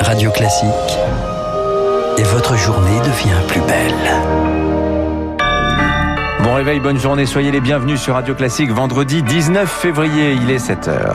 Radio Classique. Et votre journée devient plus belle. Bon réveil, bonne journée, soyez les bienvenus sur Radio Classique vendredi 19 février, il est 7h.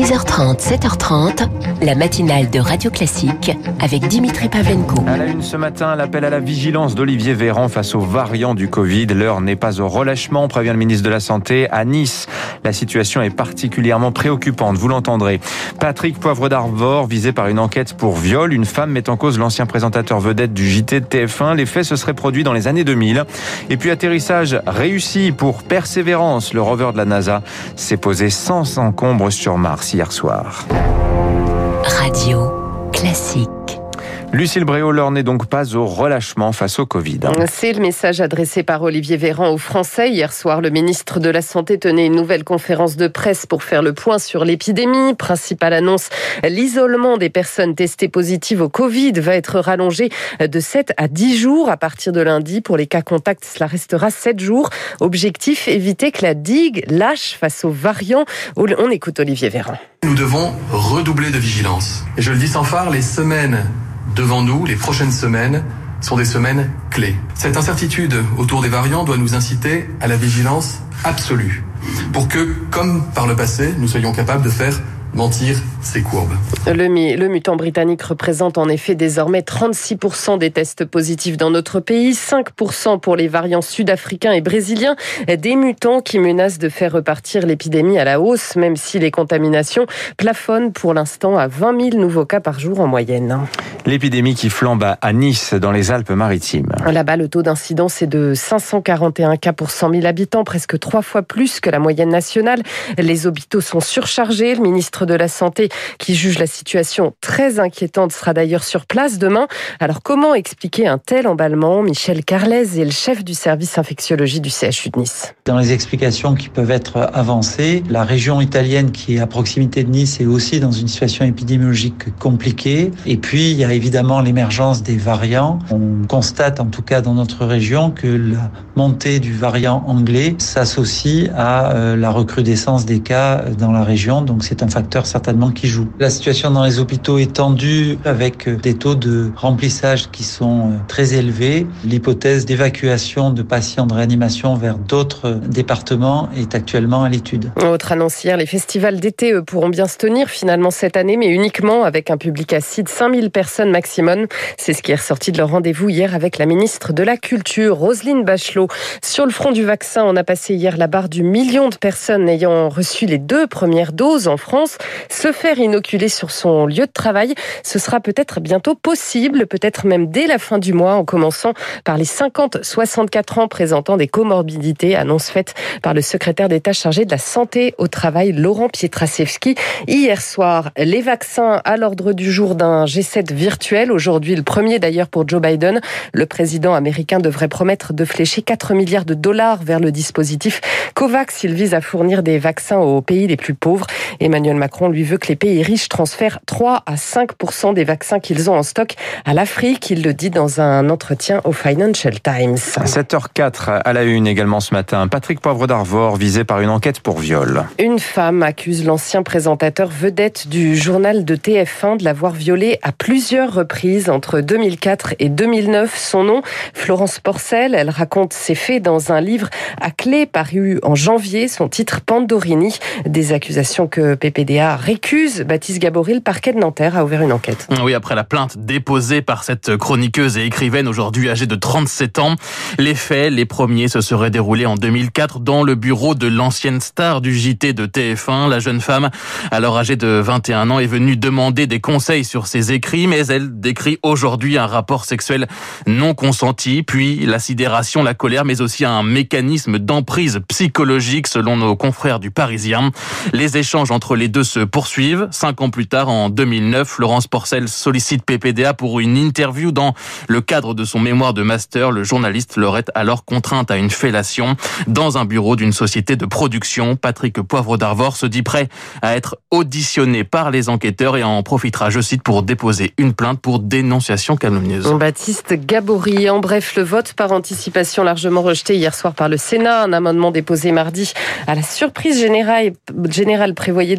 6h30, 7h30, la matinale de Radio Classique avec Dimitri Pavlenko. À la une ce matin, l'appel à la vigilance d'Olivier Véran face aux variants du Covid. L'heure n'est pas au relâchement, prévient le ministre de la Santé. À Nice, la situation est particulièrement préoccupante, vous l'entendrez. Patrick Poivre d'Arvor, visé par une enquête pour viol. Une femme met en cause l'ancien présentateur vedette du JT de TF1. Les faits se seraient produits dans les années 2000. Et puis atterrissage réussi pour Persévérance. Le rover de la NASA s'est posé sans encombre sur Mars hier soir. Radio Classique. Lucille l'heure n'est donc pas au relâchement face au Covid. C'est le message adressé par Olivier Véran aux Français. Hier soir, le ministre de la Santé tenait une nouvelle conférence de presse pour faire le point sur l'épidémie. Principale annonce, l'isolement des personnes testées positives au Covid va être rallongé de 7 à 10 jours à partir de lundi. Pour les cas contacts, cela restera 7 jours. Objectif, éviter que la digue lâche face aux variants. On écoute Olivier Véran. Nous devons redoubler de vigilance. Et je le dis sans phare, les semaines devant nous, les prochaines semaines, sont des semaines clés. Cette incertitude autour des variants doit nous inciter à la vigilance absolue pour que, comme par le passé, nous soyons capables de faire mentir ces courbes. Le, le, mutant britannique représente en effet désormais 36% des tests positifs dans notre pays, 5% pour les variants sud-africains et brésiliens, des mutants qui menacent de faire repartir l'épidémie à la hausse, même si les contaminations plafonnent pour l'instant à 20 000 nouveaux cas par jour en moyenne. L'épidémie qui flambe à Nice, dans les Alpes-Maritimes. Là-bas, le taux d'incidence est de 541 cas pour 100 000 habitants, presque trois fois plus que la moyenne nationale. Les hôpitaux sont surchargés. Le ministre de la Santé, qui juge la situation très inquiétante, sera d'ailleurs sur place demain. Alors, comment expliquer un tel emballement? Michel Carlez est le chef du service infectiologie du CHU de Nice. Dans les explications qui peuvent être avancées, la région italienne qui est à proximité de Nice est aussi dans une situation épidémiologique compliquée. Et puis, il y a évidemment l'émergence des variants. On constate en tout cas dans notre région que la montée du variant anglais s'associe à euh, la recrudescence des cas dans la région. Donc c'est un facteur certainement qui joue. La situation dans les hôpitaux est tendue avec euh, des taux de remplissage qui sont euh, très élevés. L'hypothèse d'évacuation de patients de réanimation vers d'autres départements est actuellement à l'étude. Autre annonce hier, les festivals d'été pourront bien se tenir finalement cette année, mais uniquement avec un public assis de 5000 personnes maximum. C'est ce qui est ressorti de leur rendez-vous hier avec la ministre de la Culture, Roselyne Bachelot. Sur le front du vaccin, on a passé hier la barre du million de personnes ayant reçu les deux premières doses en France. Se faire inoculer sur son lieu de travail, ce sera peut-être bientôt possible, peut-être même dès la fin du mois, en commençant par les 50-64 ans présentant des comorbidités, annonce faite par le secrétaire d'État chargé de la santé au travail, Laurent Pietraszewski. Hier soir, les vaccins à l'ordre du jour d'un G7 virtuel Aujourd'hui, le premier d'ailleurs pour Joe Biden. Le président américain devrait promettre de flécher 4 milliards de dollars vers le dispositif COVAX. Il vise à fournir des vaccins aux pays les plus pauvres. Emmanuel Macron lui veut que les pays riches transfèrent 3 à 5% des vaccins qu'ils ont en stock à l'Afrique. Il le dit dans un entretien au Financial Times. 7h04 à la une également ce matin. Patrick Poivre d'Arvor visé par une enquête pour viol. Une femme accuse l'ancien présentateur vedette du journal de TF1 de l'avoir violé à plusieurs reprises entre 2004 et 2009. Son nom, Florence Porcel. Elle raconte ses faits dans un livre à clé paru en janvier. Son titre Pandorini. Des accusations que PPDA récuse. Baptiste Gabory, le parquet de Nanterre, a ouvert une enquête. Oui, après la plainte déposée par cette chroniqueuse et écrivaine aujourd'hui âgée de 37 ans, les faits, les premiers, se seraient déroulés en 2004 dans le bureau de l'ancienne star du JT de TF1. La jeune femme, alors âgée de 21 ans, est venue demander des conseils sur ses écrits, mais elle décrit aujourd'hui un rapport sexuel non consenti, puis la sidération, la colère, mais aussi un mécanisme d'emprise psychologique selon nos confrères du Parisien. Les échanges entre les deux se poursuivent. Cinq ans plus tard, en 2009, Laurence Porcel sollicite PPDA pour une interview dans le cadre de son mémoire de master. Le journaliste l'aurait alors contrainte à une fellation dans un bureau d'une société de production. Patrick Poivre d'Arvor se dit prêt à être auditionné par les enquêteurs et en profitera, je cite, pour déposer une plainte pour dénonciation calomnieuse. Baptiste Gabory. En bref, le vote par anticipation largement rejeté hier soir par le Sénat. Un amendement déposé mardi à la surprise générale, générale prévoyait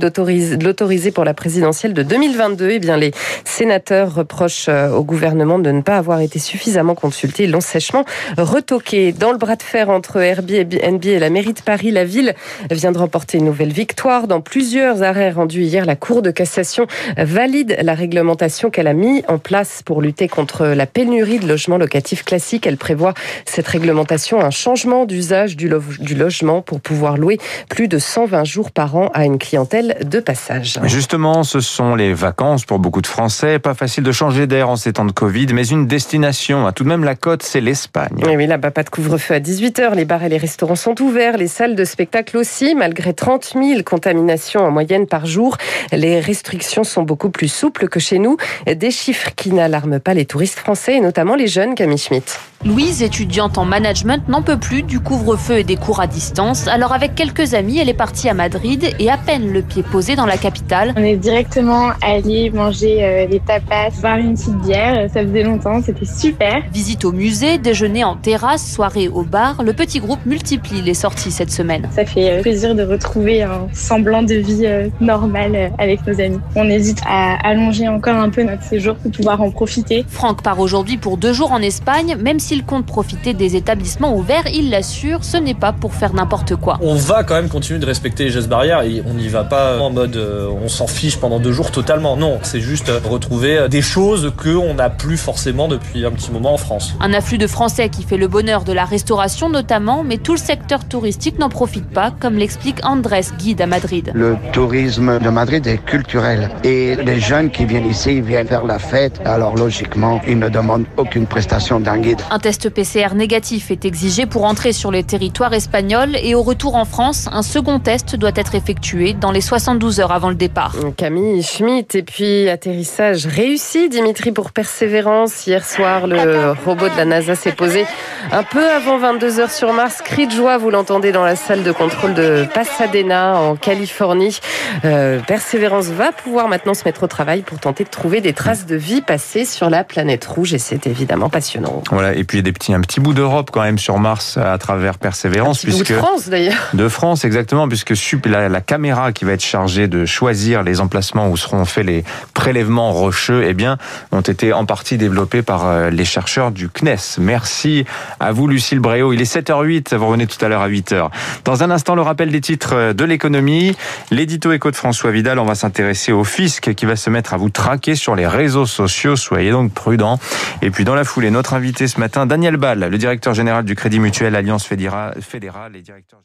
l'autoriser pour la présidentielle de 2022. Eh bien, les sénateurs reprochent euh, au gouvernement de ne pas avoir été suffisamment consultés. Ils l'ont sèchement retoqué. Dans le bras de fer entre Airbnb et la mairie de Paris, la ville vient de remporter une nouvelle victoire. Dans plusieurs arrêts rendus hier, la Cour de cassation valide la réglementation qu'elle a mis en place pour lutter contre la pénurie de logements locatifs classiques. Elle prévoit cette réglementation un changement d'usage du, du logement pour pouvoir louer plus de 120 jours par an à une clientèle de passage. Justement, ce sont les vacances pour beaucoup de Français. Pas facile de changer d'air en ces temps de Covid, mais une destination, à tout de même la côte, c'est l'Espagne. Oui, là-bas, pas de couvre-feu à 18h. Les bars et les restaurants sont ouverts, les salles de spectacle aussi. Malgré 30 000 contaminations en moyenne par jour, les restrictions sont beaucoup plus souples que chez nous. Des chiffres qui n'alarment pas les touristes français et notamment les jeunes, Camille Schmitt. Louise, étudiante en management, n'en peut plus du couvre-feu et des cours à distance. Alors avec quelques amis, elle est partie à Madrid et à peine le pied posé dans la capitale. On est directement allé manger euh, des tapas, boire une petite bière. Ça faisait longtemps, c'était super. Visite au musée, déjeuner en terrasse, soirée au bar. Le petit groupe multiplie les sorties cette semaine. Ça fait euh, plaisir de retrouver un semblant de vie euh, normale avec nos amis. On hésite à allonger encore un peu notre séjour pour pouvoir en profiter. Franck part aujourd'hui pour deux jours en Espagne, même si s'il compte profiter des établissements ouverts, il l'assure, ce n'est pas pour faire n'importe quoi. On va quand même continuer de respecter les gestes barrières et on n'y va pas en mode euh, on s'en fiche pendant deux jours totalement. Non, c'est juste euh, retrouver euh, des choses qu'on n'a plus forcément depuis un petit moment en France. Un afflux de Français qui fait le bonheur de la restauration notamment, mais tout le secteur touristique n'en profite pas, comme l'explique Andrés, guide à Madrid. Le tourisme de Madrid est culturel et les jeunes qui viennent ici viennent faire la fête, alors logiquement, ils ne demandent aucune prestation d'un guide test PCR négatif est exigé pour entrer sur le territoire espagnol et au retour en France, un second test doit être effectué dans les 72 heures avant le départ. Camille Schmitt et puis atterrissage réussi, Dimitri, pour persévérance. Hier soir, le robot de la NASA s'est posé un peu avant 22 heures sur Mars. Cri de joie, vous l'entendez dans la salle de contrôle de Pasadena en Californie. Euh, persévérance va pouvoir maintenant se mettre au travail pour tenter de trouver des traces de vie passées sur la planète rouge et c'est évidemment passionnant. Voilà, et puis des petits, un petit bout d'Europe quand même sur Mars à travers Persévérance. Un petit puisque, bout de France d'ailleurs. De France, exactement, puisque la, la, caméra qui va être chargée de choisir les emplacements où seront faits les prélèvements rocheux, eh bien, ont été en partie développés par euh, les chercheurs du CNES. Merci à vous, Lucille Bréau. Il est 7h08, vous revenez tout à l'heure à 8h. Dans un instant, le rappel des titres euh, de l'économie. L'édito éco de François Vidal, on va s'intéresser au fisc qui va se mettre à vous traquer sur les réseaux sociaux. Soyez donc prudents. Et puis, dans la foulée, notre invité ce matin, Daniel Ball, le directeur général du Crédit Mutuel Alliance Fédérale et directeur